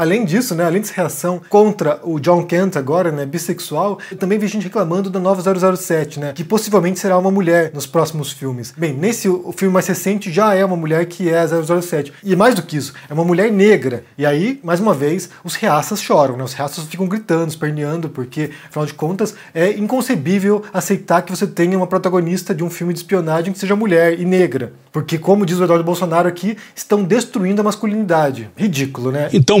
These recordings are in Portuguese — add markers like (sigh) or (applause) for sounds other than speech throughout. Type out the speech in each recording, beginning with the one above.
Além disso, né, além dessa reação contra o John Kent agora, né, bissexual, também vi gente reclamando da nova 007, né, que possivelmente será uma mulher nos próximos filmes. Bem, nesse o filme mais recente já é uma mulher que é a 007. E mais do que isso, é uma mulher negra. E aí, mais uma vez, os reaças choram, né? Os reaças ficam gritando, esperneando, porque, afinal de contas, é inconcebível aceitar que você tenha uma protagonista de um filme de espionagem que seja mulher e negra. Porque, como diz o Eduardo Bolsonaro aqui, estão destruindo a masculinidade. Ridículo, né? Então,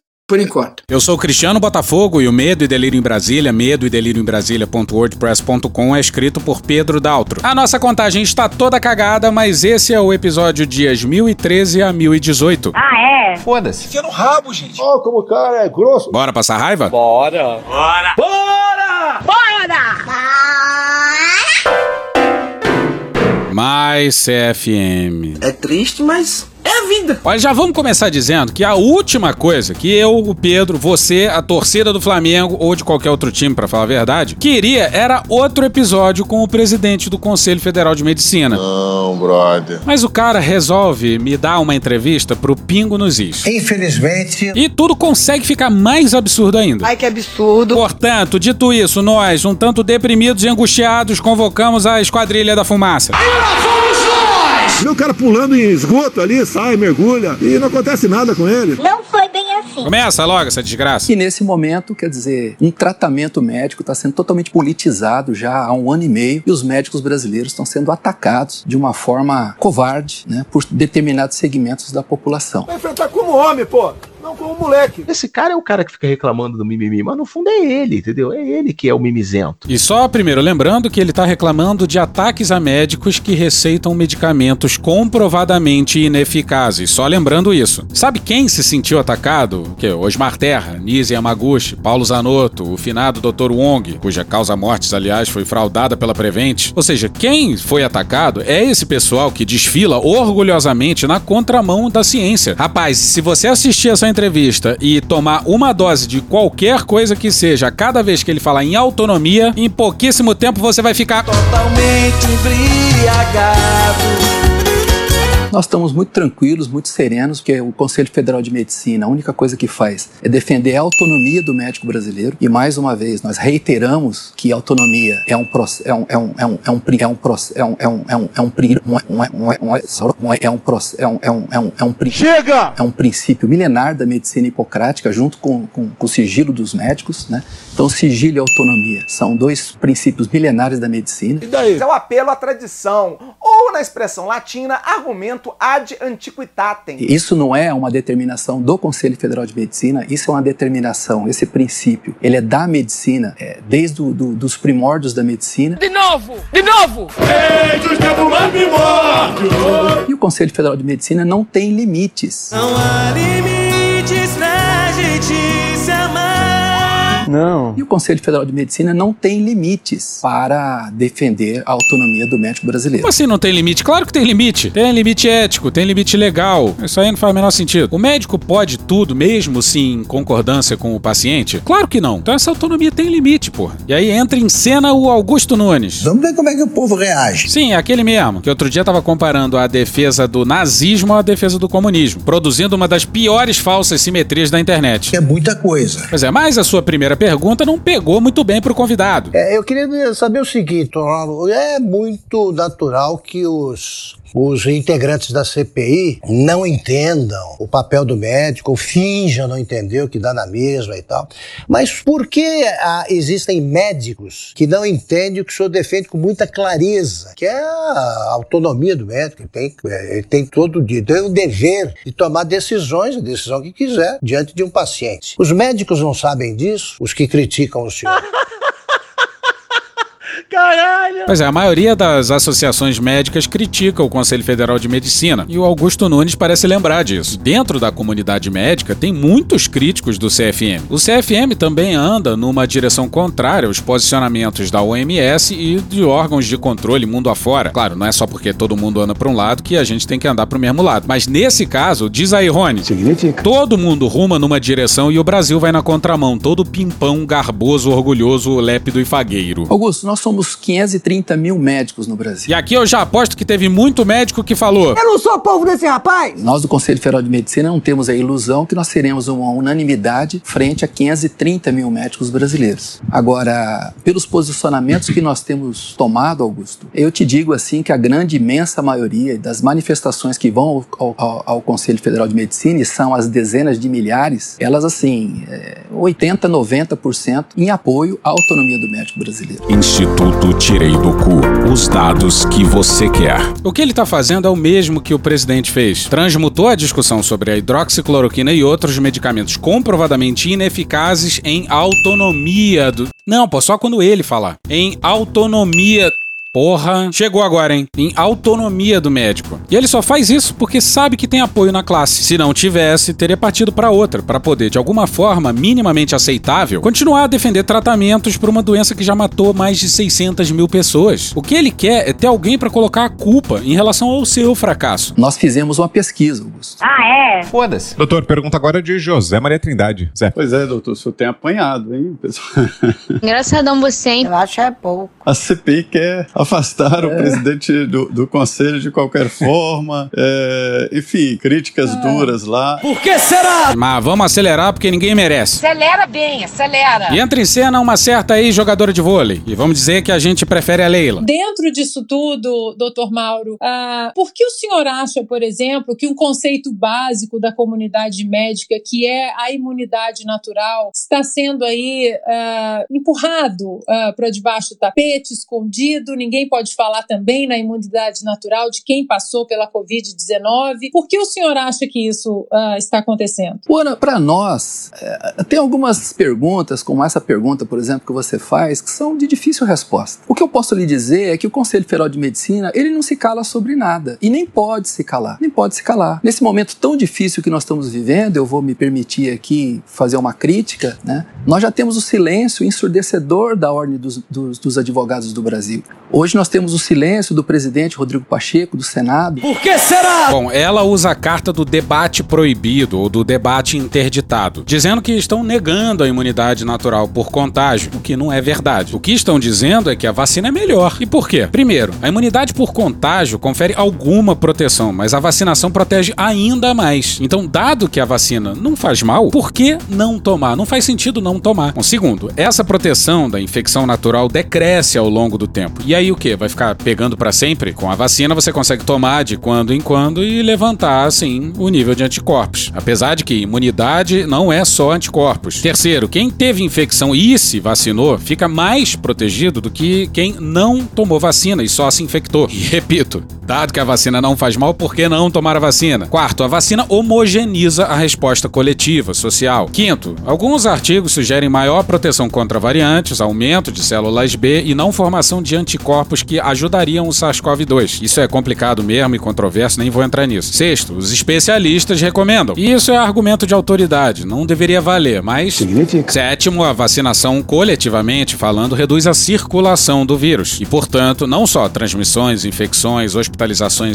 Por enquanto. Eu sou o Cristiano Botafogo e o Medo e Delírio em Brasília, medo e delírio em Brasília.wordpress.com é escrito por Pedro Daltro. A nossa contagem está toda cagada, mas esse é o episódio dias 1013 a 1018. Ah, é? Foda-se. Enfia no rabo, gente. Ó, como o cara é grosso. Bora passar raiva? Bora! Mais CFM. É triste, mas é a vida. Olha, já vamos começar dizendo que a última coisa que eu, o Pedro, você, a torcida do Flamengo ou de qualquer outro time, pra falar a verdade, queria era outro episódio com o presidente do Conselho Federal de Medicina. Não, brother. Mas o cara resolve me dar uma entrevista pro Pingo nos Is. Infelizmente, E tudo consegue ficar mais absurdo ainda. Ai, que absurdo! Portanto, dito isso, nós, um tanto deprimidos e angustiados, convocamos a Esquadrilha da Fumaça. Vê o cara pulando em esgoto ali, sai, mergulha e não acontece nada com ele. Não foi bem assim. Começa logo essa desgraça. E nesse momento, quer dizer, um tratamento médico está sendo totalmente politizado já há um ano e meio e os médicos brasileiros estão sendo atacados de uma forma covarde né, por determinados segmentos da população. Vai enfrentar como homem, pô. Não como moleque. Esse cara é o cara que fica reclamando do mimimi, mas no fundo é ele, entendeu? É ele que é o mimizento. E só primeiro lembrando que ele tá reclamando de ataques a médicos que receitam medicamentos comprovadamente ineficazes. Só lembrando isso. Sabe quem se sentiu atacado? O quê? Osmar Terra, Nise Yamaguchi, Paulo Zanotto, o finado Dr. Wong, cuja causa mortes, aliás, foi fraudada pela Prevent. Ou seja, quem foi atacado é esse pessoal que desfila orgulhosamente na contramão da ciência. Rapaz, se você assistir essa entrevista e tomar uma dose de qualquer coisa que seja cada vez que ele falar em autonomia, em pouquíssimo tempo você vai ficar Totalmente embriagado. Nós estamos muito tranquilos, muito serenos, porque o Conselho Federal de Medicina, a única coisa que faz é defender a autonomia do médico brasileiro. E mais uma vez, nós reiteramos que autonomia é um processo, é um é um é um é um é um é um é um é um é um um é um é um é um é um é é um é um é um é um é um Chega! é um princípio milenar da medicina hipocrática, junto com, com, com o sigilo dos médicos, né? Então, sigilo e autonomia são dois princípios milenares da medicina. E daí? É o apelo à tradição, ou na expressão latina, argumento ad antiquitatem. Isso não é uma determinação do Conselho Federal de Medicina, isso é uma determinação, esse princípio, ele é da medicina, é, desde o, do, dos primórdios da medicina. De novo! De novo! E o Conselho Federal de Medicina não tem limites. Não há limites pra gente se amar. Não. E o Conselho Federal de Medicina não tem limites para defender a autonomia do médico brasileiro. Como assim não tem limite? Claro que tem limite. Tem limite ético, tem limite legal. Isso aí não faz o menor sentido. O médico pode tudo, mesmo se em concordância com o paciente? Claro que não. Então essa autonomia tem limite, porra. E aí entra em cena o Augusto Nunes. vamos ver como é que o povo reage. Sim, é aquele mesmo, que outro dia tava comparando a defesa do nazismo à defesa do comunismo, produzindo uma das piores falsas simetrias da internet. É muita coisa. Pois é, mas a sua primeira pergunta não pegou muito bem pro convidado. É, eu queria saber o seguinte, é muito natural que os, os integrantes da CPI não entendam o papel do médico, ou finjam não entender o que dá na mesma e tal. Mas por que ah, existem médicos que não entendem o que o senhor defende com muita clareza, que é a autonomia do médico? Ele tem, ele tem todo dia, tem o dever de tomar decisões, a decisão que quiser, diante de um paciente. Os médicos não sabem disso, os que criticam o senhor. (laughs) Caralho! Pois é, a maioria das associações médicas critica o Conselho Federal de Medicina e o Augusto Nunes parece lembrar disso. Dentro da comunidade médica tem muitos críticos do CFM. O CFM também anda numa direção contrária aos posicionamentos da OMS e de órgãos de controle mundo afora. Claro, não é só porque todo mundo anda para um lado que a gente tem que andar para o mesmo lado. Mas nesse caso, diz aí, Rony, Significa. todo mundo ruma numa direção e o Brasil vai na contramão, todo pimpão, garboso, orgulhoso, lépido e fagueiro. Augusto, nós somos 530 mil médicos no Brasil. E aqui eu já aposto que teve muito médico que falou. Eu não sou povo desse rapaz! Nós do Conselho Federal de Medicina não temos a ilusão que nós teremos uma unanimidade frente a 530 mil médicos brasileiros. Agora, pelos posicionamentos que nós temos tomado, Augusto, eu te digo assim que a grande, imensa maioria das manifestações que vão ao, ao, ao Conselho Federal de Medicina, e são as dezenas de milhares, elas assim, é, 80, 90% em apoio à autonomia do médico brasileiro. Instituto Tirei do Cu. Os dados que você quer. O que ele tá fazendo é o mesmo que o presidente fez. Transmutou a discussão sobre a hidroxicloroquina e outros medicamentos comprovadamente ineficazes em autonomia do. Não, pô, só quando ele falar. Em autonomia. Porra, chegou agora, hein? Em autonomia do médico. E ele só faz isso porque sabe que tem apoio na classe. Se não tivesse, teria partido para outra, para poder, de alguma forma minimamente aceitável, continuar a defender tratamentos para uma doença que já matou mais de 600 mil pessoas. O que ele quer é ter alguém para colocar a culpa em relação ao seu fracasso. Nós fizemos uma pesquisa, Augusto. Ah, é? Foda-se. Doutor, pergunta agora de José Maria Trindade. Zé. Pois é, doutor, o senhor tem apanhado, hein, pessoal? Engraçadão você, hein? Eu acho é pouco. A CPI quer afastar o presidente do, do conselho de qualquer forma. É, enfim, críticas duras lá. Por que será? Mas vamos acelerar porque ninguém merece. Acelera bem, acelera. E entra em cena uma certa ex-jogadora de vôlei. E vamos dizer que a gente prefere a Leila. Dentro disso tudo, doutor Mauro, ah, por que o senhor acha, por exemplo, que um conceito básico da comunidade médica, que é a imunidade natural, está sendo aí ah, empurrado para debaixo do tapete, escondido? Ninguém pode falar também na imunidade natural de quem passou pela Covid-19. Por que o senhor acha que isso ah, está acontecendo? Ora, para nós, é, tem algumas perguntas, como essa pergunta, por exemplo, que você faz, que são de difícil resposta. O que eu posso lhe dizer é que o Conselho Federal de Medicina, ele não se cala sobre nada. E nem pode se calar. Nem pode se calar. Nesse momento tão difícil que nós estamos vivendo, eu vou me permitir aqui fazer uma crítica, né? Nós já temos o silêncio ensurdecedor da ordem dos, dos, dos advogados do Brasil. Nós temos o silêncio do presidente Rodrigo Pacheco, do Senado. Por que será? Bom, ela usa a carta do debate proibido ou do debate interditado, dizendo que estão negando a imunidade natural por contágio, o que não é verdade. O que estão dizendo é que a vacina é melhor. E por quê? Primeiro, a imunidade por contágio confere alguma proteção, mas a vacinação protege ainda mais. Então, dado que a vacina não faz mal, por que não tomar? Não faz sentido não tomar. Bom, segundo, essa proteção da infecção natural decresce ao longo do tempo. E aí o que? Vai ficar pegando para sempre? Com a vacina você consegue tomar de quando em quando e levantar assim o nível de anticorpos. Apesar de que imunidade não é só anticorpos. Terceiro, quem teve infecção e se vacinou fica mais protegido do que quem não tomou vacina e só se infectou. E repito, dado que a vacina não faz mal, por que não tomar a vacina? Quarto, a vacina homogeniza a resposta coletiva, social. Quinto, alguns artigos sugerem maior proteção contra variantes, aumento de células B e não formação de anticorpos que ajudariam o SARS-CoV-2. Isso é complicado mesmo e controverso, nem vou entrar nisso. Sexto, os especialistas recomendam. Isso é argumento de autoridade, não deveria valer, mas. Significa. Sétimo, a vacinação coletivamente falando reduz a circulação do vírus e, portanto, não só transmissões, infecções, hospitalizações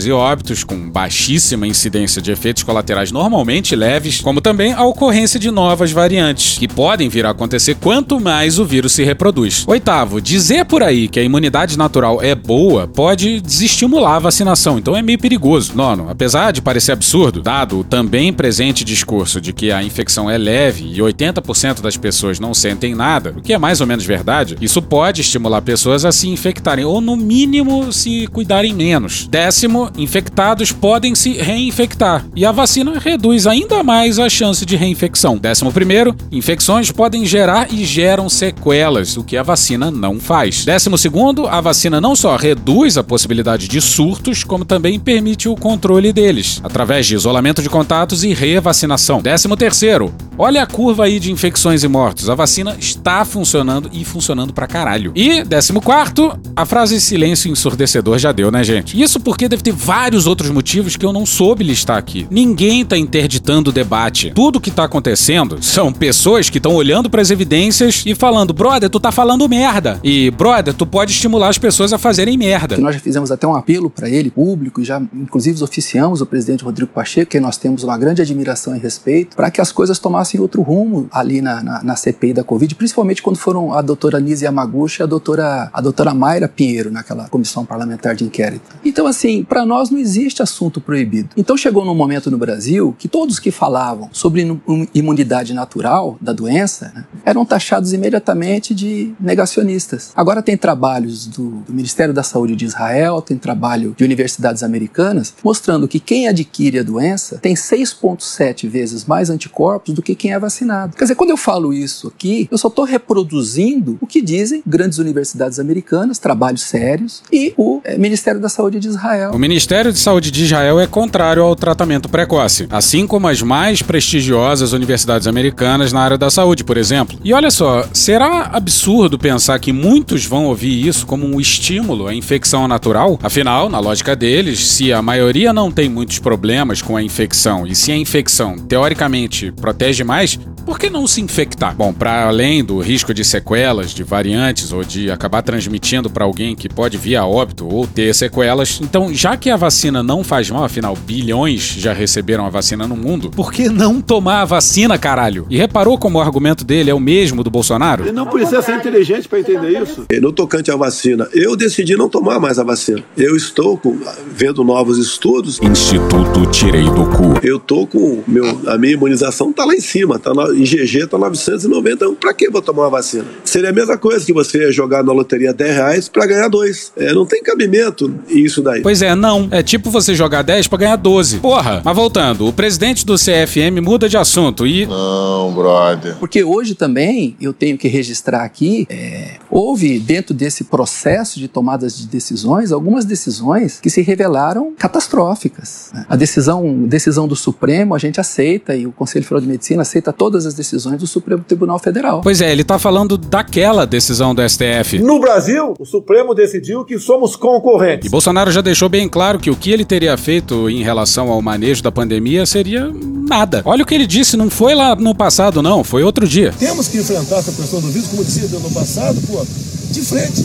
e óbitos com baixíssima incidência de efeitos colaterais normalmente leves, como também a ocorrência de novas variantes, que podem vir a acontecer quanto mais o vírus se reproduz. Oitavo, dizer por aí que a imunidade natural é boa pode desestimular a vacinação, então é meio perigoso. Nono, apesar de parecer absurdo, dado o também presente discurso de que a infecção é leve e 80% das pessoas não sentem nada, o que é mais ou menos verdade, isso pode estimular pessoas a se infectarem ou, no mínimo, se cuidarem menos. Décimo, infectados podem se reinfectar. E a vacina reduz ainda mais a chance de reinfecção. Décimo primeiro, infecções podem gerar e geram sequelas, o que a vacina não faz. Décimo segundo, a vacina não só reduz a possibilidade de surtos, como também permite o controle deles, através de isolamento de contatos e revacinação. Décimo terceiro, olha a curva aí de infecções e mortos. A vacina está funcionando e funcionando pra caralho. E décimo quarto, a frase silêncio ensurdecedor já deu, né, gente? Isso porque deve ter vários outros motivos que eu não soube listar aqui. Ninguém tá interditando o debate. Tudo que tá acontecendo são pessoas que estão olhando para as evidências e falando, brother, tu tá falando merda. E, brother, tu pode estimular as pessoas a fazerem merda. Nós já fizemos até um apelo para ele, público, e já inclusive oficiamos o presidente Rodrigo Pacheco, que nós temos uma grande admiração e respeito, para que as coisas tomassem outro rumo ali na, na, na, CPI da Covid, principalmente quando foram a doutora Nise Yamaguchi e a doutora, a doutora Mayra Pinheiro naquela comissão parlamentar de inquérito. Então, assim, para nós não existe assunto proibido. Então chegou num momento no Brasil que todos que falavam sobre imunidade natural da doença né, eram taxados imediatamente de negacionistas. Agora tem trabalhos do, do Ministério da Saúde de Israel, tem trabalho de universidades americanas mostrando que quem adquire a doença tem 6,7 vezes mais anticorpos do que quem é vacinado. Quer dizer, quando eu falo isso aqui, eu só estou reproduzindo o que dizem grandes universidades americanas, trabalhos sérios, e o é, Ministério da Saúde de Israel. O Ministério de Saúde de Israel é contrário ao tratamento precoce, assim como as mais prestigiosas universidades americanas na área da saúde, por exemplo. E olha só, será absurdo pensar que muitos vão ouvir isso como um estímulo à infecção natural? Afinal, na lógica deles, se a maioria não tem muitos problemas com a infecção e se a infecção teoricamente protege mais, por que não se infectar? Bom, para além do risco de sequelas, de variantes ou de acabar transmitindo para alguém que pode vir a óbito ou ter sequelas, então já que a vacina não faz mal, afinal bilhões já receberam a vacina no mundo, por que não tomar a vacina, caralho? E reparou como o argumento dele é o mesmo do Bolsonaro? Ele não precisa ser inteligente para entender isso. No tocante à vacina, eu decidi não tomar mais a vacina. Eu estou com, vendo novos estudos. Instituto Tirei do Cu. Eu tô com meu, a minha imunização tá lá em cima, tá na, IgG está 991. Para que vou tomar uma vacina? Seria a mesma coisa que você jogar na loteria 10 reais para ganhar dois. É, não tem cabimento isso daí. Pois é, não. É tipo você jogar 10 para ganhar 12. Porra! Mas voltando, o presidente do CFM muda de assunto e. Não, brother. Porque hoje também eu tenho que registrar aqui: é, houve dentro desse processo de tomadas de decisões algumas decisões que se revelaram catastróficas. A decisão, decisão do Supremo a gente aceita e o Conselho Federal de Medicina aceita todas as decisões do Supremo Tribunal Federal. Pois é, ele está falando daquela decisão do STF. No Brasil, o Supremo decidiu que somos concorrentes. E Bolsonaro já deixou bem claro que o que ele teria feito em relação ao manejo da pandemia seria nada. Olha o que ele disse, não foi lá no passado, não, foi outro dia. Temos que enfrentar essa questão do vírus, como dizia no passado, pô, de frente.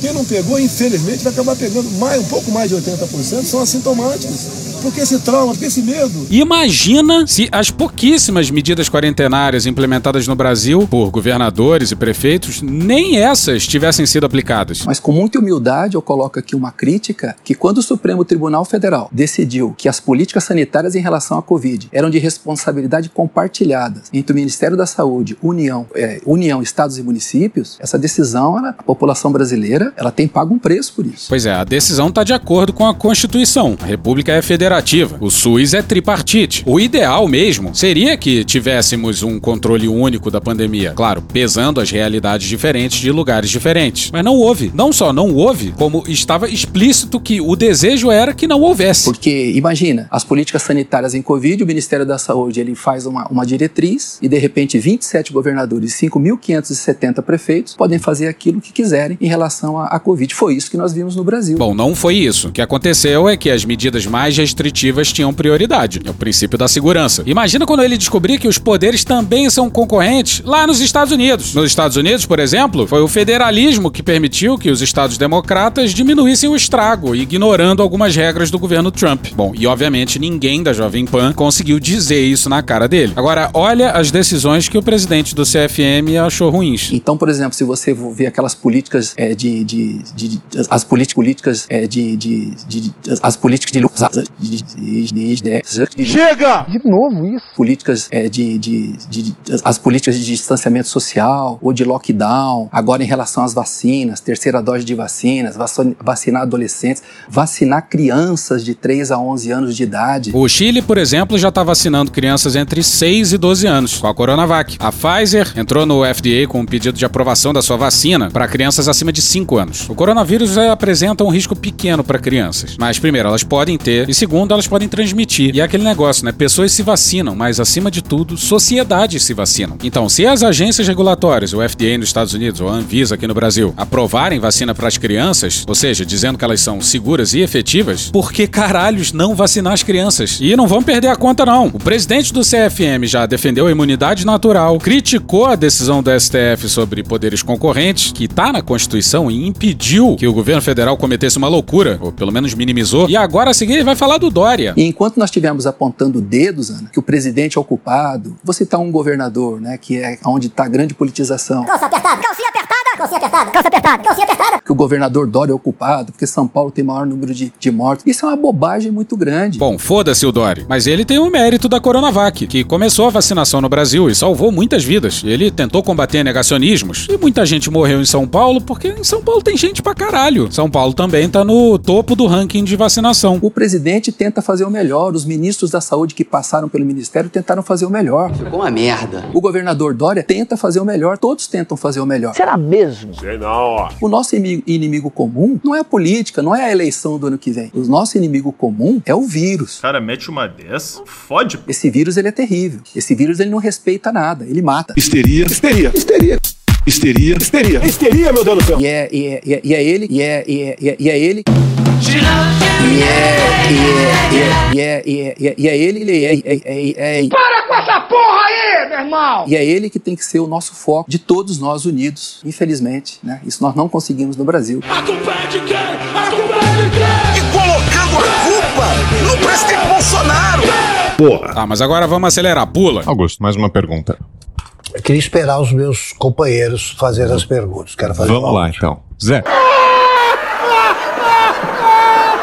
Quem não pegou, infelizmente, vai acabar pegando mais, um pouco mais de 80%, são assintomáticos. Por que esse trauma? Por que esse medo? Imagina se as pouquíssimas medidas quarentenárias implementadas no Brasil por governadores e prefeitos, nem essas tivessem sido aplicadas. Mas com muita humildade eu coloco aqui uma crítica que quando o Supremo Tribunal Federal decidiu que as políticas sanitárias em relação à Covid eram de responsabilidade compartilhada entre o Ministério da Saúde, União, é, União, Estados e municípios, essa decisão, ela, a população brasileira, ela tem pago um preço por isso. Pois é, a decisão está de acordo com a Constituição. A República é federativa federativa. O SUS é tripartite. O ideal mesmo seria que tivéssemos um controle único da pandemia, claro, pesando as realidades diferentes de lugares diferentes. Mas não houve. Não só não houve, como estava explícito que o desejo era que não houvesse. Porque imagina, as políticas sanitárias em Covid, o Ministério da Saúde ele faz uma, uma diretriz e de repente 27 governadores e 5.570 prefeitos podem fazer aquilo que quiserem em relação à, Covid. Foi isso que nós vimos no Brasil. Bom, não foi isso. O que aconteceu é que as medidas mais restritivas restritivas tinham prioridade. É o princípio da segurança. Imagina quando ele descobrir que os poderes também são concorrentes lá nos Estados Unidos. Nos Estados Unidos, por exemplo, foi o federalismo que permitiu que os estados democratas diminuíssem o estrago, ignorando algumas regras do governo Trump. Bom, e obviamente ninguém da Jovem Pan conseguiu dizer isso na cara dele. Agora, olha as decisões que o presidente do CFM achou ruins. Então, por exemplo, se você ver aquelas políticas é, de, de, de, de, as políticas é, de, de, as políticas de Chega! De novo isso. Políticas é, de, de, de, de- As políticas de distanciamento social ou de lockdown. Agora, em relação às vacinas, terceira dose de vacinas, vaci- vacinar adolescentes, vacinar crianças de 3 a 11 anos de idade. O Chile, por exemplo, já está vacinando crianças entre 6 e 12 anos com a Coronavac. A Pfizer entrou no FDA com um pedido de aprovação da sua vacina para crianças acima de 5 anos. O coronavírus é, apresenta um risco pequeno para crianças, mas primeiro elas podem ter e segundo elas podem transmitir. E é aquele negócio, né? Pessoas se vacinam, mas acima de tudo, sociedades se vacinam. Então, se as agências regulatórias, o FDA nos Estados Unidos ou a Anvisa aqui no Brasil, aprovarem vacina para as crianças, ou seja, dizendo que elas são seguras e efetivas, por que caralhos não vacinar as crianças? E não vão perder a conta não. O presidente do CFM já defendeu a imunidade natural, criticou a decisão do STF sobre poderes concorrentes, que tá na Constituição e impediu que o governo federal cometesse uma loucura, ou pelo menos minimizou. E agora a seguir vai falar do Dória. E enquanto nós estivermos apontando dedos, Ana, que o presidente é o culpado, você está um governador, né, que é onde está a grande politização, Calça apertada, calcinha apertada, calcinha apertada, calça apertada, calcinha apertada. que o governador Dória é o culpado, porque São Paulo tem maior número de, de mortos. Isso é uma bobagem muito grande. Bom, foda-se o Dória. Mas ele tem o mérito da Coronavac, que começou a vacinação no Brasil e salvou muitas vidas. Ele tentou combater negacionismos e muita gente morreu em São Paulo porque em São Paulo tem gente pra caralho. São Paulo também tá no topo do ranking de vacinação. O presidente tenta fazer o melhor, os ministros da saúde que passaram pelo ministério tentaram fazer o melhor. Ficou uma merda. O governador Dória tenta fazer o melhor, todos tentam fazer o melhor. Será mesmo? Sei não. O nosso inimigo, comum não é a política, não é a eleição do ano que vem. O nosso inimigo comum é o vírus. Cara, mete uma dessa, fode. Esse vírus ele é terrível. Esse vírus ele não respeita nada, ele mata. Histeria, histeria, histeria. Histeria, histeria. Histeria, meu Deus do céu. E é, e é, e é, e é ele, e é, e é, e é, e é ele. E é, e é, e é, e é, e é, e é ele, ele é, é, é, é, Para com essa aí, meu irmão! E é ele que tem que ser o nosso foco de todos nós unidos. Infelizmente, né? Isso nós não conseguimos no Brasil. A culpa é de quem? A culpa é de quem? E colocando a culpa no presidente Bolsonaro. Porra. Tá, mas agora vamos acelerar. Pula. Augusto, mais uma pergunta. Eu queria esperar os meus companheiros fazer as perguntas. Quero fazer Vamos lá, então. Zé.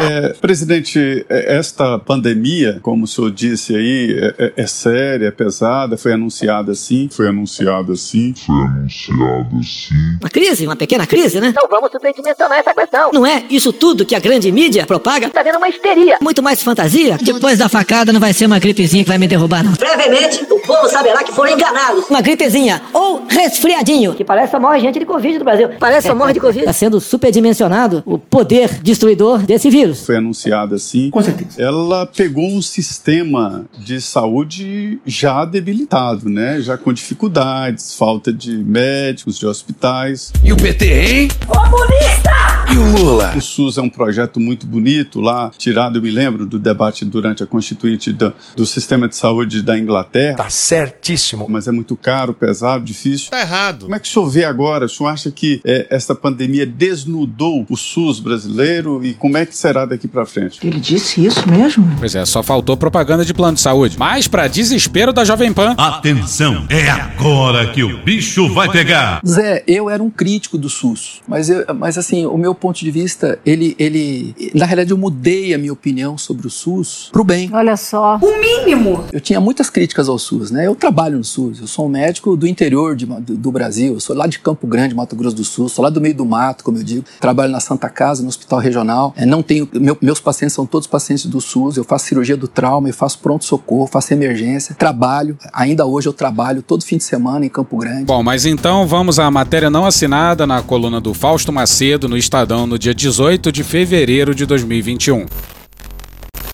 É, presidente, é, esta pandemia, como o senhor disse aí, é, é- é séria, é pesada, foi anunciada assim. Foi anunciada assim. Foi anunciado assim. Uma crise, uma pequena crise, né? Não vamos superdimensionar essa questão. Não é isso tudo que a grande mídia propaga. Tá vendo uma histeria. Muito mais fantasia. Depois da facada não vai ser uma gripezinha que vai me derrubar, não. Brevemente, o povo saberá que foram enganados. Uma gripezinha ou resfriadinho. Que parece só morre gente de Covid no Brasil. Parece só morre de Covid. Tá sendo superdimensionado o poder destruidor desse vírus. Foi anunciada assim. Com certeza. Ela pegou um sistema de saúde já debilitado, né? Já com dificuldades, falta de médicos, de hospitais. E o PT, hein? Comunista! E o Lula? O SUS é um projeto muito bonito lá, tirado, eu me lembro, do debate durante a Constituinte do, do sistema de saúde da Inglaterra. Tá certíssimo. Mas é muito caro, pesado, difícil. Tá errado. Como é que o senhor vê agora? O senhor acha que é, essa pandemia desnudou o SUS brasileiro e como é que será daqui para frente? Ele disse isso mesmo? Pois é, só faltou propaganda de plano de saúde. Mas pra desespero da Jovem Pan. Atenção, é agora que o bicho vai pegar. Zé, eu era um crítico do SUS, mas, eu, mas assim, o meu ponto de vista, ele, ele, na realidade, eu mudei a minha opinião sobre o SUS pro bem. Olha só. O mínimo. Eu tinha muitas críticas ao SUS, né? Eu trabalho no SUS, eu sou um médico do interior de- do, do Brasil, eu sou lá de Campo Grande, Mato Grosso do Sul, sou lá do meio do mato, como eu digo. Trabalho na Santa Casa, no Hospital Regional. É, não tenho, meu- meus pacientes são todos pacientes do SUS, eu faço cirurgia do trauma, eu faço pronto-socorro, faço emergência, trabalho, ainda hoje eu trabalho todo fim de semana em Campo Grande. Bom, mas então vamos à matéria não assinada na coluna do Fausto Macedo no Estadão no dia 18 de fevereiro de 2021.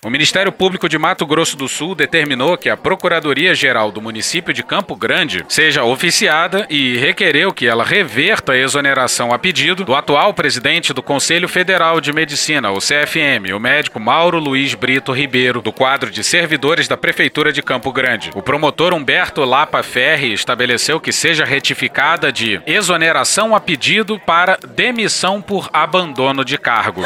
O Ministério Público de Mato Grosso do Sul determinou que a Procuradoria-Geral do município de Campo Grande seja oficiada e requereu que ela reverta a exoneração a pedido do atual presidente do Conselho Federal de Medicina, o CFM, o médico Mauro Luiz Brito Ribeiro, do quadro de servidores da Prefeitura de Campo Grande. O promotor Humberto Lapa Ferri estabeleceu que seja retificada de exoneração a pedido para demissão por abandono de cargo.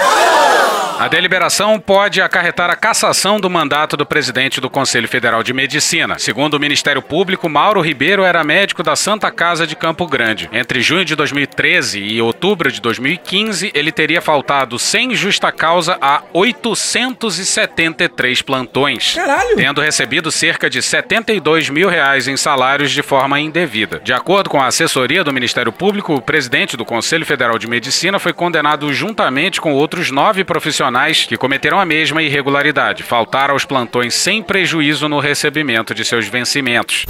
A deliberação pode acarretar a cassação do mandato do presidente do Conselho Federal de Medicina. Segundo o Ministério Público, Mauro Ribeiro era médico da Santa Casa de Campo Grande. Entre junho de 2013 e outubro de 2015, ele teria faltado sem justa causa a 873 plantões. Caralho! Tendo recebido cerca de 72 mil reais em salários de forma indevida. De acordo com a assessoria do Ministério Público, o presidente do Conselho Federal de Medicina foi condenado juntamente com outros nove profissionais que cometeram a mesma irregularidade, faltar aos plantões sem prejuízo no recebimento de seus vencimentos.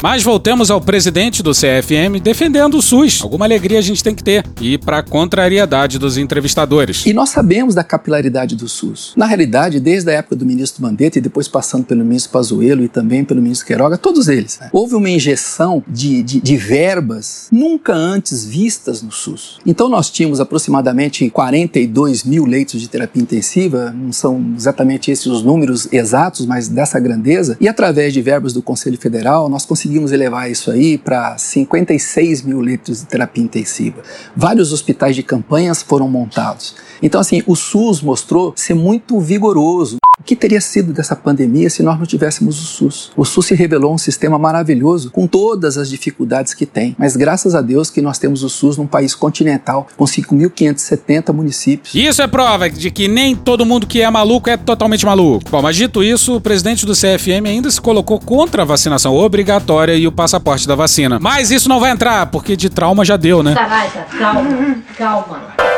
Mas voltemos ao presidente do CFM defendendo o SUS. Alguma alegria a gente tem que ter. E para contrariedade dos entrevistadores. E nós sabemos da capilaridade do SUS. Na realidade, desde a época do ministro Mandetta e depois passando pelo ministro Pazuello e também pelo ministro Queiroga, todos eles, né? houve uma injeção de, de, de verbas nunca antes vistas no SUS. Então nós tínhamos aproximadamente 42 mil leitos de terapia intensiva, não são exatamente esses os números exatos, mas dessa grandeza, e através de verbas do Conselho Federal, nós conseguimos conseguimos elevar isso aí para 56 mil litros de terapia intensiva. Vários hospitais de campanhas foram montados. Então, assim, o SUS mostrou ser muito vigoroso. O que teria sido dessa pandemia se nós não tivéssemos o SUS? O SUS se revelou um sistema maravilhoso, com todas as dificuldades que tem. Mas graças a Deus que nós temos o SUS num país continental, com 5.570 municípios. Isso é prova de que nem todo mundo que é maluco é totalmente maluco. Bom, mas dito isso, o presidente do CFM ainda se colocou contra a vacinação obrigatória e o passaporte da vacina. Mas isso não vai entrar, porque de trauma já deu, né? Tá, vai, tá, calma, calma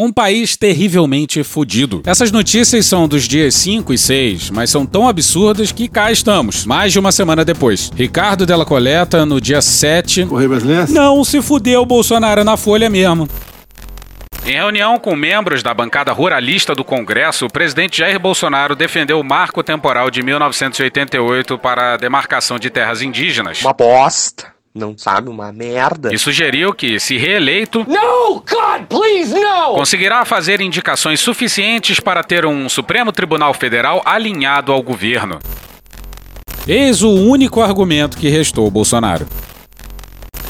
um país terrivelmente fodido. Essas notícias são dos dias 5 e 6, mas são tão absurdas que cá estamos, mais de uma semana depois. Ricardo Della Coleta, no dia 7. Correio Brasileiro? Não se fudeu o Bolsonaro na Folha mesmo. Em reunião com membros da bancada ruralista do Congresso, o presidente Jair Bolsonaro defendeu o marco temporal de 1988 para a demarcação de terras indígenas. Uma bosta não sabe uma merda. E sugeriu que, se reeleito, no, God, please, no! conseguirá fazer indicações suficientes para ter um Supremo Tribunal Federal alinhado ao governo. Eis o único argumento que restou ao Bolsonaro.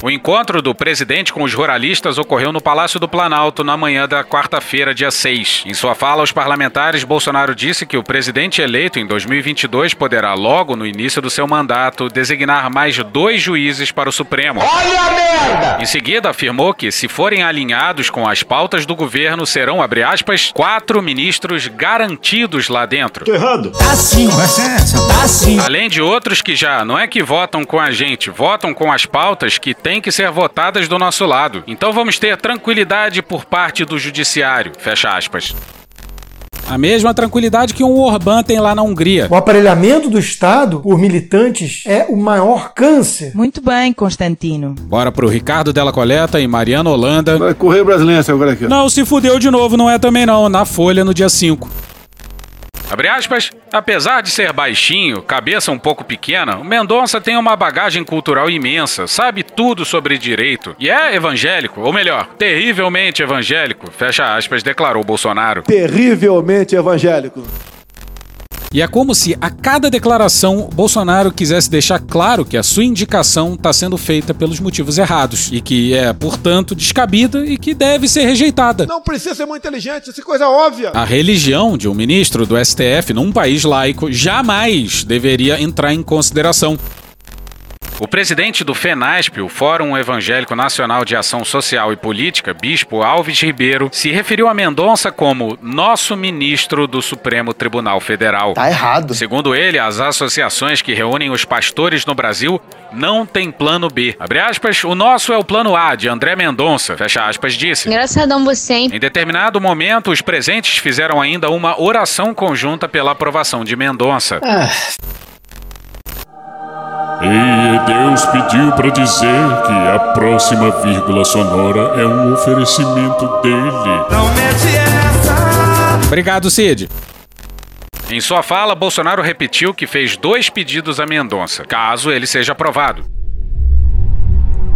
O encontro do presidente com os ruralistas ocorreu no Palácio do Planalto na manhã da quarta-feira, dia 6. Em sua fala aos parlamentares, Bolsonaro disse que o presidente eleito em 2022 poderá, logo no início do seu mandato, designar mais dois juízes para o Supremo. Olha a merda! Em seguida, afirmou que, se forem alinhados com as pautas do governo, serão, abre aspas, quatro ministros garantidos lá dentro. Tô errado. Tá sim, vai ser essa, tá sim. Além de outros que já não é que votam com a gente, votam com as pautas que têm têm que ser votadas do nosso lado. Então vamos ter tranquilidade por parte do judiciário. Fecha aspas. A mesma tranquilidade que um Orbán tem lá na Hungria. O aparelhamento do Estado por militantes é o maior câncer. Muito bem, Constantino. Bora pro Ricardo Della Coleta e Mariana Holanda. Vai correr brasileiro agora aqui. Não, se fudeu de novo, não é também não. Na Folha no dia 5. Abre aspas, apesar de ser baixinho, cabeça um pouco pequena, o Mendonça tem uma bagagem cultural imensa, sabe tudo sobre direito e é evangélico, ou melhor, terrivelmente evangélico, fecha aspas, declarou Bolsonaro. Terrivelmente evangélico. E é como se a cada declaração Bolsonaro quisesse deixar claro que a sua indicação está sendo feita pelos motivos errados e que é, portanto, descabida e que deve ser rejeitada. Não precisa ser muito inteligente, isso é coisa óbvia. A religião de um ministro do STF num país laico jamais deveria entrar em consideração. O presidente do FENASP, o Fórum Evangélico Nacional de Ação Social e Política, Bispo Alves Ribeiro, se referiu a Mendonça como nosso ministro do Supremo Tribunal Federal. Tá errado. Segundo ele, as associações que reúnem os pastores no Brasil não têm plano B. Abre aspas, o nosso é o plano A, de André Mendonça. Fecha aspas, disse. Engraçadão você, hein? Em determinado momento, os presentes fizeram ainda uma oração conjunta pela aprovação de Mendonça. Ah. E Deus pediu para dizer que a próxima vírgula sonora é um oferecimento dele. Não mete essa. Obrigado, Cid. Em sua fala, Bolsonaro repetiu que fez dois pedidos a Mendonça, caso ele seja aprovado.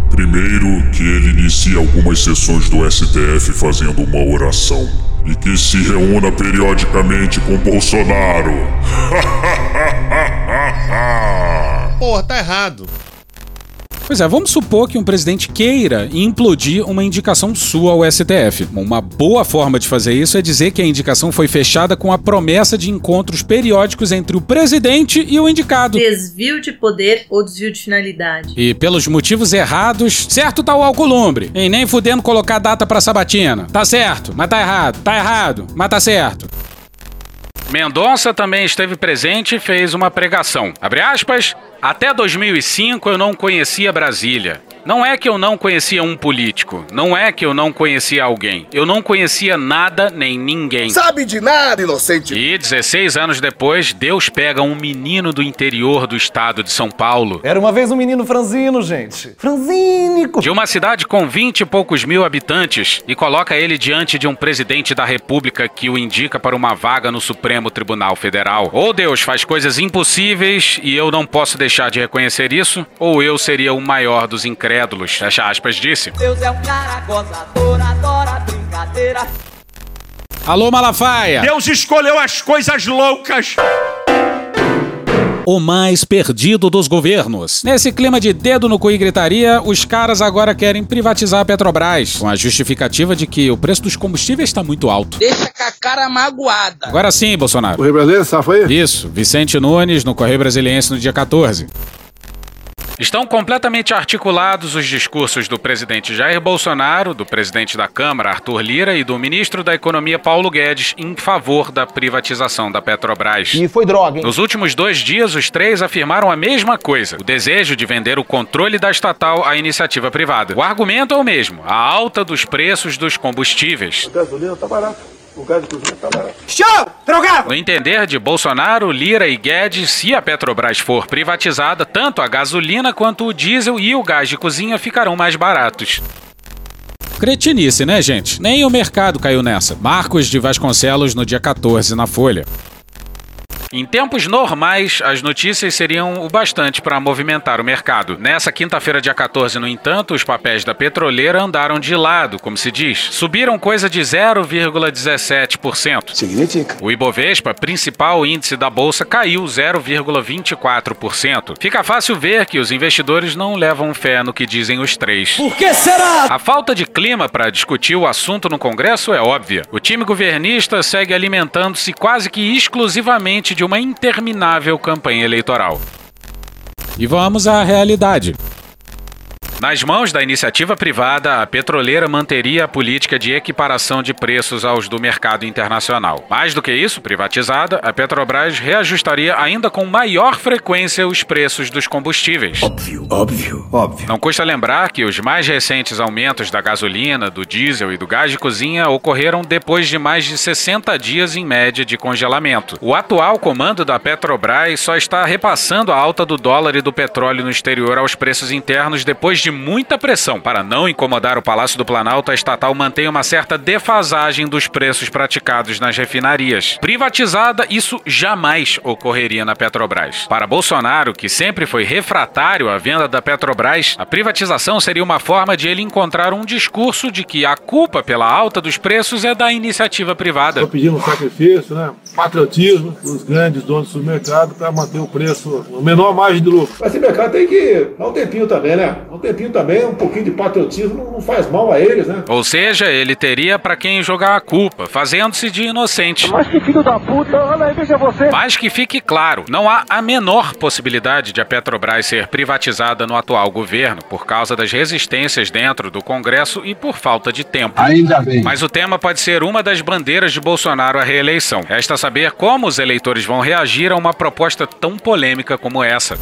Primeiro, que ele inicie algumas sessões do STF fazendo uma oração. E que se reúna periodicamente com Bolsonaro. (laughs) Porra, tá errado. Pois é, vamos supor que um presidente queira implodir uma indicação sua ao STF. Uma boa forma de fazer isso é dizer que a indicação foi fechada com a promessa de encontros periódicos entre o presidente e o indicado. Desvio de poder ou desvio de finalidade. E pelos motivos errados, certo tá o Alcolumbre. E nem fudendo colocar data pra sabatina. Tá certo, mas tá errado. Tá errado, mas tá certo. Mendonça também esteve presente e fez uma pregação. Abre aspas. Até 2005 eu não conhecia Brasília. Não é que eu não conhecia um político, não é que eu não conhecia alguém. Eu não conhecia nada nem ninguém. Sabe de nada, inocente. E 16 anos depois, Deus pega um menino do interior do estado de São Paulo. Era uma vez um menino franzino, gente. Franzínico. De uma cidade com 20 e poucos mil habitantes e coloca ele diante de um presidente da república que o indica para uma vaga no Supremo Tribunal Federal. Ou Deus faz coisas impossíveis e eu não posso deixar de reconhecer isso, ou eu seria o maior dos incrédulos incrédulos, fecha aspas, disse. Deus é um cara gozador, adora brincadeira. Alô, Malafaia! Deus escolheu as coisas loucas. O mais perdido dos governos. Nesse clima de dedo no cu e gritaria, os caras agora querem privatizar a Petrobras, com a justificativa de que o preço dos combustíveis está muito alto. Deixa com a cara magoada. Agora sim, Bolsonaro. Correio Brasileiro, safa aí? Isso, Vicente Nunes no Correio Brasiliense no dia 14. Estão completamente articulados os discursos do presidente Jair Bolsonaro, do presidente da Câmara Arthur Lira e do ministro da Economia Paulo Guedes em favor da privatização da Petrobras. E foi droga, hein? Nos últimos dois dias, os três afirmaram a mesma coisa: o desejo de vender o controle da estatal à iniciativa privada. O argumento é o mesmo: a alta dos preços dos combustíveis. A gasolina tá barata. O gás de cozinha tá barato. Show! Drogado! No entender de Bolsonaro, Lira e Guedes, se a Petrobras for privatizada, tanto a gasolina quanto o diesel e o gás de cozinha ficarão mais baratos. Cretinice, né, gente? Nem o mercado caiu nessa. Marcos de Vasconcelos no dia 14 na Folha. Em tempos normais, as notícias seriam o bastante para movimentar o mercado. Nessa quinta-feira, dia 14, no entanto, os papéis da petroleira andaram de lado, como se diz. Subiram coisa de 0,17%. Significa. O Ibovespa, principal índice da bolsa, caiu 0,24%. Fica fácil ver que os investidores não levam fé no que dizem os três. Por que será? A falta de clima para discutir o assunto no Congresso é óbvia. O time governista segue alimentando-se quase que exclusivamente de uma interminável campanha eleitoral. E vamos à realidade. Nas mãos da iniciativa privada, a petroleira manteria a política de equiparação de preços aos do mercado internacional. Mais do que isso, privatizada, a Petrobras reajustaria ainda com maior frequência os preços dos combustíveis. Óbvio, óbvio, óbvio. Não custa lembrar que os mais recentes aumentos da gasolina, do diesel e do gás de cozinha ocorreram depois de mais de 60 dias em média de congelamento. O atual comando da Petrobras só está repassando a alta do dólar e do petróleo no exterior aos preços internos depois de muita pressão. Para não incomodar o Palácio do Planalto, a estatal mantém uma certa defasagem dos preços praticados nas refinarias. Privatizada, isso jamais ocorreria na Petrobras. Para Bolsonaro, que sempre foi refratário à venda da Petrobras, a privatização seria uma forma de ele encontrar um discurso de que a culpa pela alta dos preços é da iniciativa privada. Estou pedindo um sacrifício, né? Patriotismo dos grandes donos do supermercado para manter o preço, o menor margem de lucro. Mas esse mercado tem que dar um tempinho também, né? Um tempinho também, um pouquinho de patriotismo não faz mal a eles, né? Ou seja, ele teria para quem jogar a culpa, fazendo-se de inocente. Mas que filho da puta, olha aí, veja você. Mas que fique claro, não há a menor possibilidade de a Petrobras ser privatizada no atual governo por causa das resistências dentro do Congresso e por falta de tempo. Ainda bem. Mas o tema pode ser uma das bandeiras de Bolsonaro à reeleição. Resta saber como os eleitores vão reagir a uma proposta tão polêmica como essa.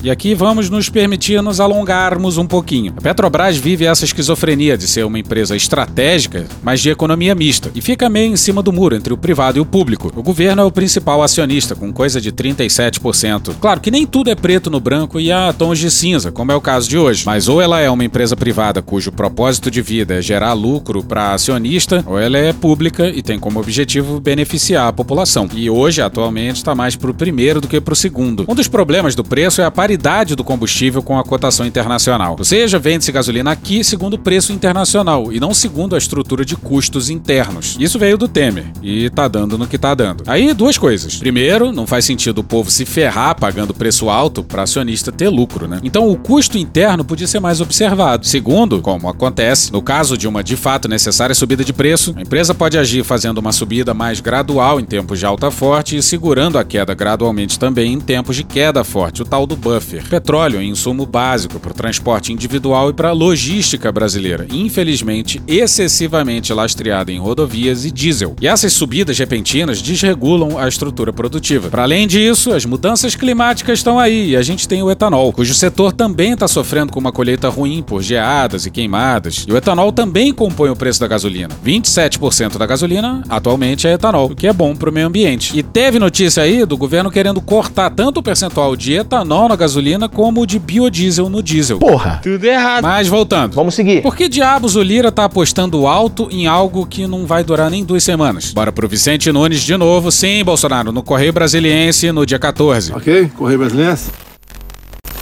E aqui vamos nos permitir nos alongarmos um pouquinho. A Petrobras vive essa esquizofrenia de ser uma empresa estratégica, mas de economia mista, e fica meio em cima do muro entre o privado e o público. O governo é o principal acionista, com coisa de 37%. Claro que nem tudo é preto no branco e há tons de cinza, como é o caso de hoje, mas ou ela é uma empresa privada cujo propósito de vida é gerar lucro para acionista, ou ela é pública e tem como objetivo beneficiar a população. E hoje, atualmente, está mais para o primeiro do que para o segundo. Um dos problemas do preço é a paridade do combustível com a cotação internacional. Ou seja, vende-se gasolina aqui segundo o preço internacional e não segundo a estrutura de custos internos. Isso veio do Temer e tá dando no que tá dando. Aí, duas coisas. Primeiro, não faz sentido o povo se ferrar pagando preço alto para acionista ter lucro, né? Então, o custo interno podia ser mais observado. Segundo, como acontece no caso de uma de fato necessária subida de preço, a empresa pode agir fazendo uma subida mais gradual em tempos de alta forte e segurando a queda gradualmente também em tempos de queda forte, o tal do buffer. Petróleo é insumo básico para o transporte individual e para a logística brasileira, infelizmente excessivamente lastreada em rodovias e diesel. E essas subidas repentinas desregulam a estrutura produtiva. Para além disso, as mudanças climáticas estão aí e a gente tem o etanol, cujo setor também está sofrendo com uma colheita ruim por geadas e queimadas. E o etanol também compõe o preço da gasolina. 27% da gasolina atualmente é etanol, o que é bom para o meio ambiente. E teve notícia aí do governo querendo cortar tanto o percentual de etanol na gasolina como o de biodiesel no diesel. Porra! Tudo errado. Mas voltando. Vamos seguir. Por que diabos o Lira tá apostando alto em algo que não vai durar nem duas semanas? Bora pro Vicente Nunes de novo. Sim, Bolsonaro, no Correio Brasiliense no dia 14. Ok, Correio Brasiliense.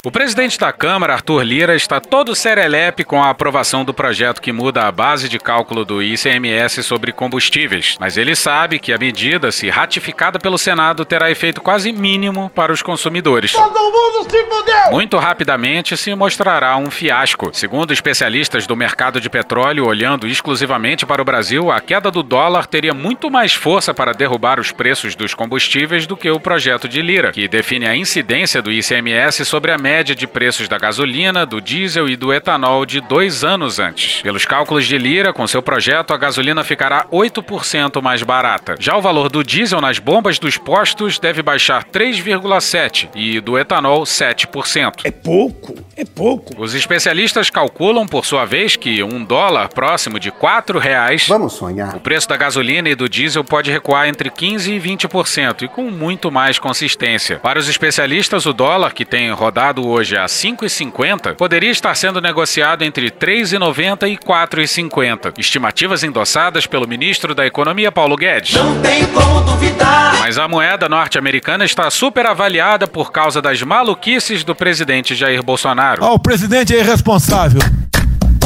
O presidente da Câmara, Arthur Lira, está todo serelepe com a aprovação do projeto que muda a base de cálculo do ICMS sobre combustíveis. Mas ele sabe que a medida, se ratificada pelo Senado, terá efeito quase mínimo para os consumidores. Todo mundo se fudeu! Muito rapidamente se mostrará um fiasco. Segundo especialistas do mercado de petróleo, olhando exclusivamente para o Brasil, a queda do dólar teria muito mais força para derrubar os preços dos combustíveis do que o projeto de Lira, que define a incidência do ICMS sobre a média de preços da gasolina, do diesel e do etanol de dois anos antes. Pelos cálculos de Lira, com seu projeto, a gasolina ficará 8% mais barata. Já o valor do diesel nas bombas dos postos deve baixar 3,7% e do etanol 7%. É pouco, é pouco. Os especialistas calculam, por sua vez, que um dólar próximo de 4 reais. Vamos sonhar. O preço da gasolina e do diesel pode recuar entre 15% e 20% e com muito mais consistência. Para os especialistas, o dólar, que tem rodado hoje a 5,50, poderia estar sendo negociado entre 3,90 e 4,50. Estimativas endossadas pelo ministro da Economia, Paulo Guedes. Não tem como duvidar. Mas a moeda norte-americana está super avaliada por causa das maluquices do presidente Jair Bolsonaro. Ah, o presidente é irresponsável.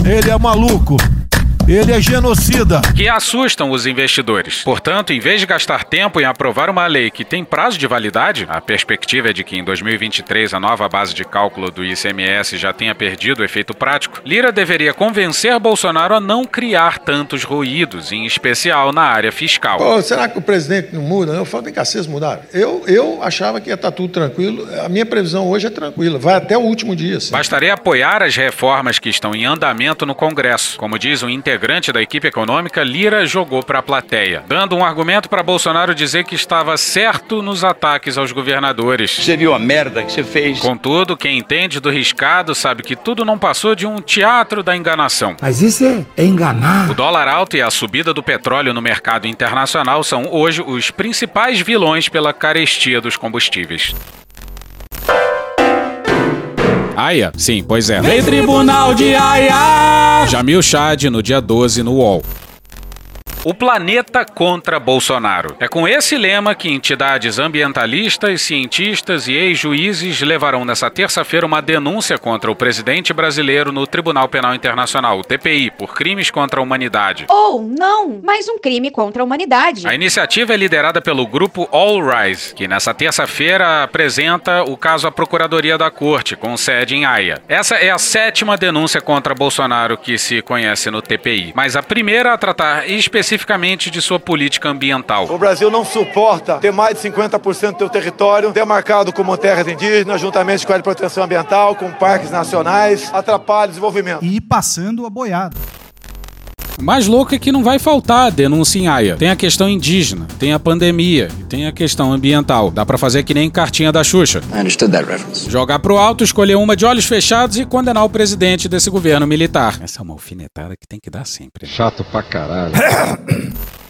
Ele é maluco. Ele é genocida. Que assustam os investidores. Portanto, em vez de gastar tempo em aprovar uma lei que tem prazo de validade, a perspectiva é de que em 2023 a nova base de cálculo do ICMS já tenha perdido o efeito prático, Lira deveria convencer Bolsonaro a não criar tantos ruídos, em especial na área fiscal. Pô, será que o presidente não muda? Eu falo, vem cá, vocês mudaram. Eu, eu achava que ia estar tudo tranquilo. A minha previsão hoje é tranquila. Vai até o último dia. Assim. Bastaria apoiar as reformas que estão em andamento no Congresso. Como diz um integrante da equipe econômica, Lira jogou para a plateia, dando um argumento para Bolsonaro dizer que estava certo nos ataques aos governadores. Você viu a merda que você fez? Contudo, quem entende do riscado sabe que tudo não passou de um teatro da enganação. Mas isso é, é enganar. O dólar alto e a subida do petróleo no mercado internacional são hoje os principais vilões pela carestia dos combustíveis. Aia? Sim, pois é. Vem Tribunal de Aia! Jamil Chad no dia 12 no UOL. O planeta contra Bolsonaro. É com esse lema que entidades ambientalistas, cientistas e ex-juízes levarão nessa terça-feira uma denúncia contra o presidente brasileiro no Tribunal Penal Internacional, o TPI, por crimes contra a humanidade. Ou não, mais um crime contra a humanidade. A iniciativa é liderada pelo grupo All Rise, que nessa terça-feira apresenta o caso à Procuradoria da Corte, com sede em Haia. Essa é a sétima denúncia contra Bolsonaro que se conhece no TPI, mas a primeira a tratar especificamente especificamente de sua política ambiental. O Brasil não suporta ter mais de 50% do seu território demarcado como terras indígenas, juntamente com a proteção ambiental, com parques nacionais, atrapalha o desenvolvimento. E passando a boiada. O mais louco é que não vai faltar denúncia em AIA. Tem a questão indígena, tem a pandemia e tem a questão ambiental. Dá para fazer que nem cartinha da Xuxa. Jogar pro alto, escolher uma de olhos fechados e condenar o presidente desse governo militar. Essa é uma alfinetada que tem que dar sempre. Chato pra caralho. (coughs)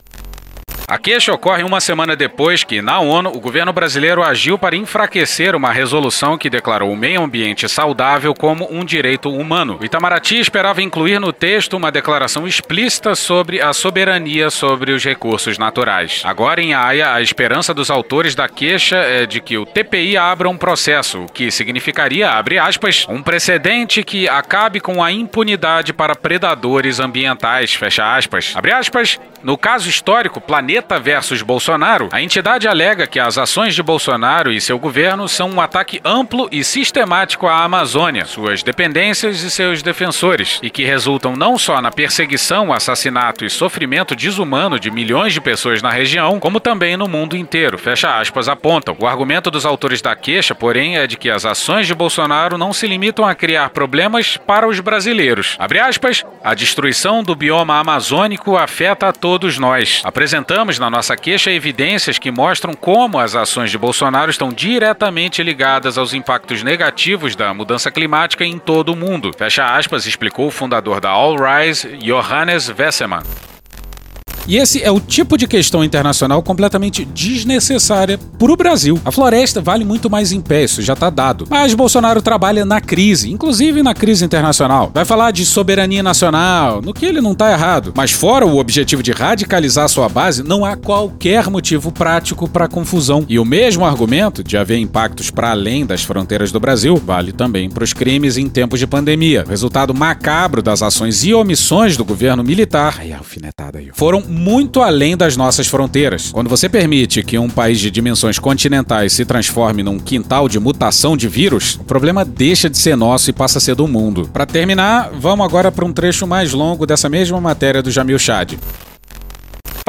A queixa ocorre uma semana depois que, na ONU, o governo brasileiro agiu para enfraquecer uma resolução que declarou o meio ambiente saudável como um direito humano. O Itamaraty esperava incluir no texto uma declaração explícita sobre a soberania sobre os recursos naturais. Agora, em Haia, a esperança dos autores da queixa é de que o TPI abra um processo, o que significaria, abre aspas, um precedente que acabe com a impunidade para predadores ambientais, fecha aspas. Abre aspas, no caso histórico Planeta versus Bolsonaro, a entidade alega que as ações de Bolsonaro e seu governo são um ataque amplo e sistemático à Amazônia, suas dependências e seus defensores, e que resultam não só na perseguição, assassinato e sofrimento desumano de milhões de pessoas na região, como também no mundo inteiro. Fecha aspas, apontam. O argumento dos autores da queixa, porém, é de que as ações de Bolsonaro não se limitam a criar problemas para os brasileiros. Abre aspas, a destruição do bioma amazônico afeta a todos nós. Apresentamos na nossa queixa evidências que mostram como as ações de Bolsonaro estão diretamente ligadas aos impactos negativos da mudança climática em todo o mundo. Fecha aspas, explicou o fundador da All Rise, Johannes Wessemann. E esse é o tipo de questão internacional completamente desnecessária para o Brasil. A floresta vale muito mais em pé, isso já está dado. Mas Bolsonaro trabalha na crise, inclusive na crise internacional. Vai falar de soberania nacional, no que ele não está errado. Mas fora o objetivo de radicalizar sua base, não há qualquer motivo prático para confusão. E o mesmo argumento de haver impactos para além das fronteiras do Brasil vale também para os crimes em tempos de pandemia. O resultado macabro das ações e omissões do governo militar, aí alfinetada aí, foram muito além das nossas fronteiras. Quando você permite que um país de dimensões continentais se transforme num quintal de mutação de vírus, o problema deixa de ser nosso e passa a ser do mundo. Para terminar, vamos agora para um trecho mais longo dessa mesma matéria do Jamil Chad.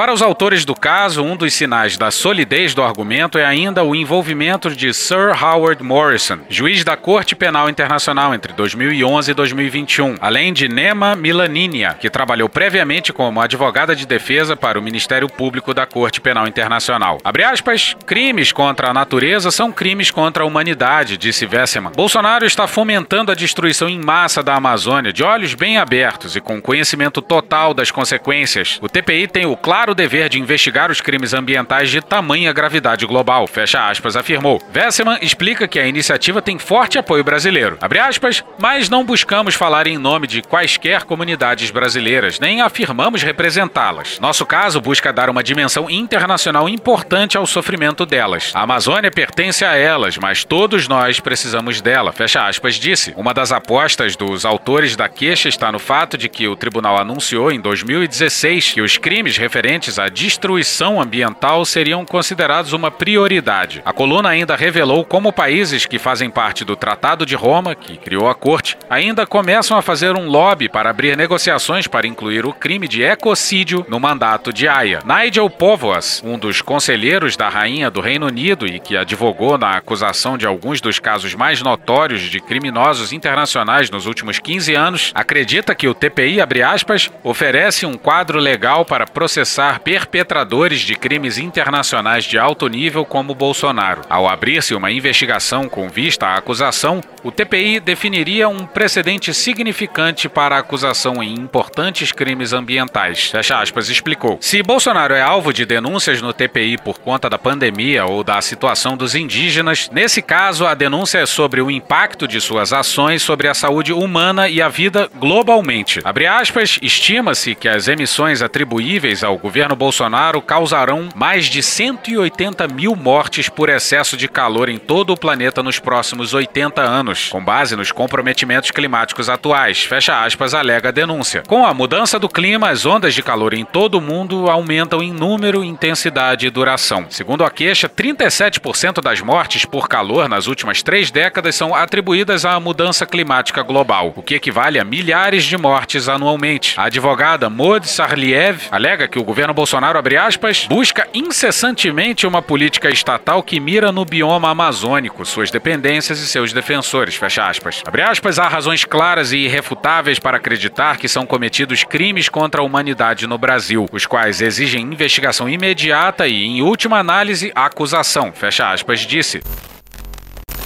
Para os autores do caso, um dos sinais da solidez do argumento é ainda o envolvimento de Sir Howard Morrison, juiz da Corte Penal Internacional entre 2011 e 2021, além de Nema Milaninia, que trabalhou previamente como advogada de defesa para o Ministério Público da Corte Penal Internacional. Abre aspas, crimes contra a natureza são crimes contra a humanidade, disse Vesseman. Bolsonaro está fomentando a destruição em massa da Amazônia, de olhos bem abertos e com conhecimento total das consequências. O TPI tem o claro o dever de investigar os crimes ambientais de tamanha gravidade global, fecha aspas, afirmou. Vesseman explica que a iniciativa tem forte apoio brasileiro, abre aspas, mas não buscamos falar em nome de quaisquer comunidades brasileiras, nem afirmamos representá-las. Nosso caso busca dar uma dimensão internacional importante ao sofrimento delas. A Amazônia pertence a elas, mas todos nós precisamos dela, fecha aspas, disse. Uma das apostas dos autores da queixa está no fato de que o tribunal anunciou em 2016 que os crimes referentes à destruição ambiental seriam considerados uma prioridade. A coluna ainda revelou como países que fazem parte do Tratado de Roma, que criou a Corte, ainda começam a fazer um lobby para abrir negociações para incluir o crime de ecocídio no mandato de Haia. Nigel Povoas, um dos conselheiros da Rainha do Reino Unido e que advogou na acusação de alguns dos casos mais notórios de criminosos internacionais nos últimos 15 anos, acredita que o TPI, aspas, oferece um quadro legal para processar perpetradores de crimes internacionais de alto nível como Bolsonaro. Ao abrir-se uma investigação com vista à acusação, o TPI definiria um precedente significante para a acusação em importantes crimes ambientais. Fecha aspas, explicou. Se Bolsonaro é alvo de denúncias no TPI por conta da pandemia ou da situação dos indígenas, nesse caso a denúncia é sobre o impacto de suas ações sobre a saúde humana e a vida globalmente. Abre aspas, estima-se que as emissões atribuíveis ao governo Bolsonaro causarão mais de 180 mil mortes por excesso de calor em todo o planeta nos próximos 80 anos, com base nos comprometimentos climáticos atuais. Fecha aspas, alega a denúncia. Com a mudança do clima, as ondas de calor em todo o mundo aumentam em número, intensidade e duração. Segundo a queixa, 37% das mortes por calor nas últimas três décadas são atribuídas à mudança climática global, o que equivale a milhares de mortes anualmente. A advogada Maud Sarliev alega que o governo Bolsonaro, abre aspas, busca incessantemente uma política estatal que mira no bioma amazônico, suas dependências e seus defensores, fecha aspas. Abre aspas, há razões claras e irrefutáveis para acreditar que são cometidos crimes contra a humanidade no Brasil, os quais exigem investigação imediata e, em última análise, acusação, fecha aspas, disse.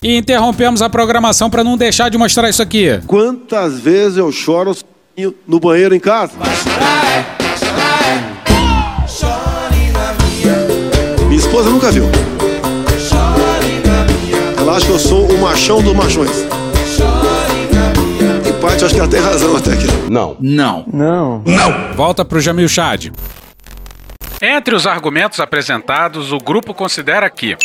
E interrompemos a programação para não deixar de mostrar isso aqui. Quantas vezes eu choro no banheiro em casa? Chore esposa nunca viu. Ela acha que eu sou o machão dos machões. Em parte, acho que ela tem razão até aqui. Não. Não. Não. Não. Volta pro Jamil Chad. Entre os argumentos apresentados, o grupo considera que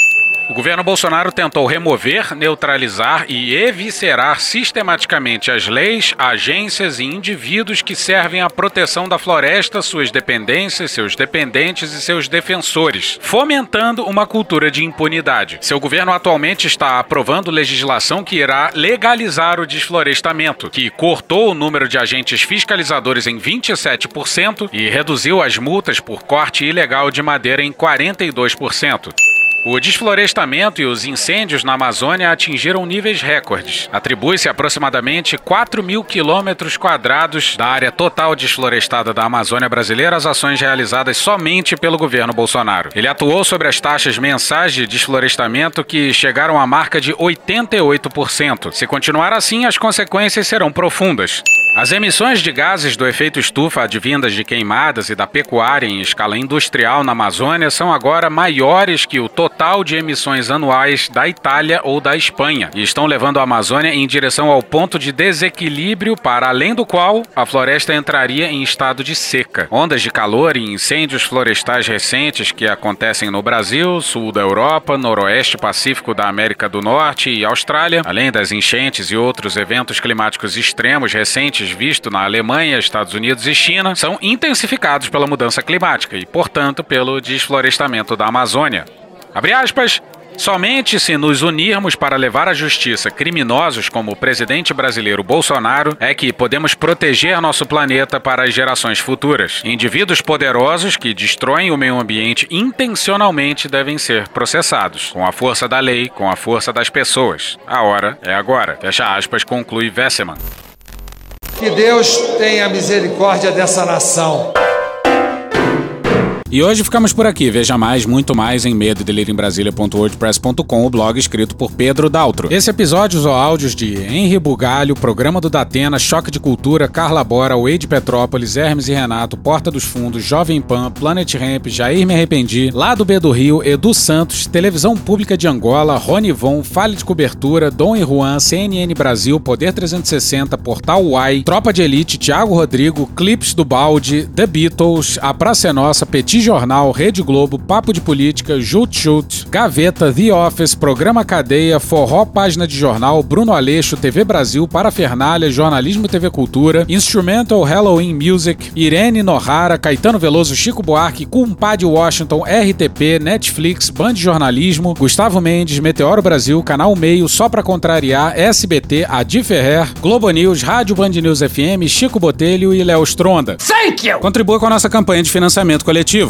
o governo Bolsonaro tentou remover, neutralizar e eviscerar sistematicamente as leis, agências e indivíduos que servem à proteção da floresta, suas dependências, seus dependentes e seus defensores, fomentando uma cultura de impunidade. Seu governo atualmente está aprovando legislação que irá legalizar o desflorestamento, que cortou o número de agentes fiscalizadores em 27% e reduziu as multas por corte ilegal de madeira em 42%. O desflorestamento e os incêndios na Amazônia atingiram níveis recordes. Atribui-se aproximadamente 4 mil quilômetros quadrados da área total desflorestada da Amazônia brasileira às ações realizadas somente pelo governo Bolsonaro. Ele atuou sobre as taxas mensais de desflorestamento que chegaram à marca de 88%. Se continuar assim, as consequências serão profundas. As emissões de gases do efeito estufa advindas de queimadas e da pecuária em escala industrial na Amazônia são agora maiores que o total de emissões anuais da Itália ou da Espanha e estão levando a Amazônia em direção ao ponto de desequilíbrio para além do qual a floresta entraria em estado de seca. Ondas de calor e incêndios florestais recentes que acontecem no Brasil, sul da Europa, noroeste pacífico da América do Norte e Austrália, além das enchentes e outros eventos climáticos extremos recentes visto na Alemanha, Estados Unidos e China são intensificados pela mudança climática e, portanto, pelo desflorestamento da Amazônia. Abre aspas. Somente se nos unirmos para levar à justiça criminosos como o presidente brasileiro Bolsonaro é que podemos proteger nosso planeta para as gerações futuras. Indivíduos poderosos que destroem o meio ambiente intencionalmente devem ser processados, com a força da lei, com a força das pessoas. A hora é agora. Fecha aspas, conclui Vesseman. Que Deus tenha misericórdia dessa nação. E hoje ficamos por aqui. Veja mais, muito mais em medo o blog escrito por Pedro Daltro. Esse episódio usou áudios de Henri Bugalho, Programa do Datena, Choque de Cultura, Carla Bora, Wade Petrópolis, Hermes e Renato, Porta dos Fundos, Jovem Pan, Planet Ramp, Jair Me Arrependi, Lado B do Rio, Edu Santos, Televisão Pública de Angola, Rony Von, Falha de Cobertura, Dom e Juan, CNN Brasil, Poder 360, Portal Uai, Tropa de Elite, Thiago Rodrigo, Clips do Balde, The Beatles, A Praça é Nossa, Petit Jornal, Rede Globo, Papo de Política, Jut Jut, Gaveta, The Office, Programa Cadeia, Forró Página de Jornal, Bruno Aleixo, TV Brasil, Parafernália, Jornalismo TV Cultura, Instrumental Halloween Music, Irene Nohara, Caetano Veloso, Chico Buarque, Cumpade Washington, RTP, Netflix, Band Jornalismo, Gustavo Mendes, Meteoro Brasil, Canal Meio, Só Pra Contrariar, SBT, Adi Ferrer, Globo News, Rádio Band News FM, Chico Botelho e Léo Stronda. Thank you! Contribua com a nossa campanha de financiamento coletivo.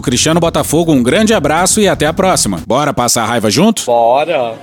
Cristiano Botafogo, um grande abraço e até a próxima. Bora passar a raiva junto? Bora!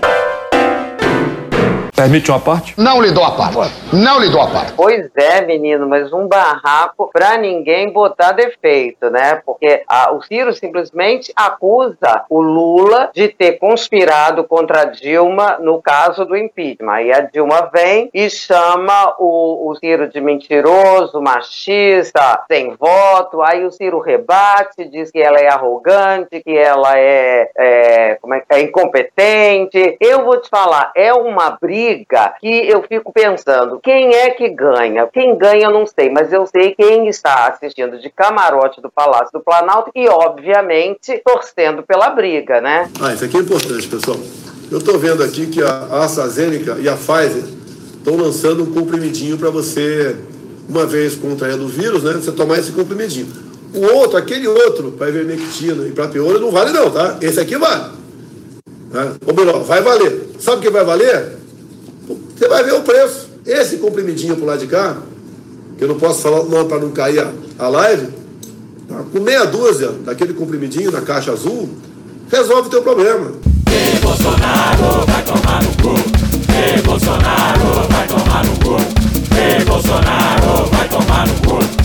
Permite uma parte? Não lhe dou a parte. Não lhe dou a parte. Pois é, menino, mas um barraco pra ninguém botar defeito, né? Porque a, o Ciro simplesmente acusa o Lula de ter conspirado contra a Dilma no caso do impeachment. Aí a Dilma vem e chama o, o Ciro de mentiroso, machista, sem voto. Aí o Ciro rebate, diz que ela é arrogante, que ela é, é, como é, é incompetente. Eu vou te falar, é uma briga briga que eu fico pensando, quem é que ganha? Quem ganha eu não sei, mas eu sei quem está assistindo de camarote do Palácio do Planalto e, obviamente, torcendo pela briga, né? Ah, isso aqui é importante, pessoal. Eu estou vendo aqui que a AstraZeneca e a Pfizer estão lançando um comprimidinho para você, uma vez contraindo o vírus, né? Você tomar esse comprimidinho. O outro, aquele outro, para ivermectina e para piolho, não vale não, tá? Esse aqui vale. Né? Ou melhor, vai valer. Sabe o que vai valer? Você vai ver o preço. Esse comprimidinho pro lado de cá, que eu não posso falar o nome para não cair a, a live, tá? com meia dúzia daquele comprimidinho na caixa azul, resolve o teu problema. E Bolsonaro vai tomar no cu. E Bolsonaro vai tomar no cu. E Bolsonaro vai tomar no cu.